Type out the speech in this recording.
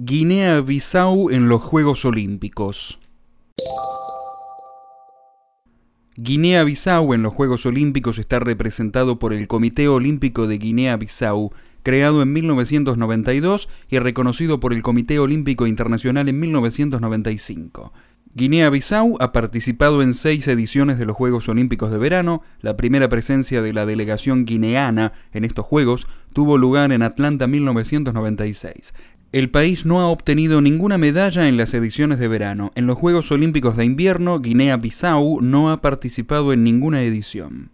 Guinea-Bissau en los Juegos Olímpicos. Guinea-Bissau en los Juegos Olímpicos está representado por el Comité Olímpico de Guinea-Bissau, creado en 1992 y reconocido por el Comité Olímpico Internacional en 1995. Guinea-Bissau ha participado en seis ediciones de los Juegos Olímpicos de Verano. La primera presencia de la delegación guineana en estos Juegos tuvo lugar en Atlanta 1996. El país no ha obtenido ninguna medalla en las ediciones de verano. En los Juegos Olímpicos de Invierno, Guinea-Bissau no ha participado en ninguna edición.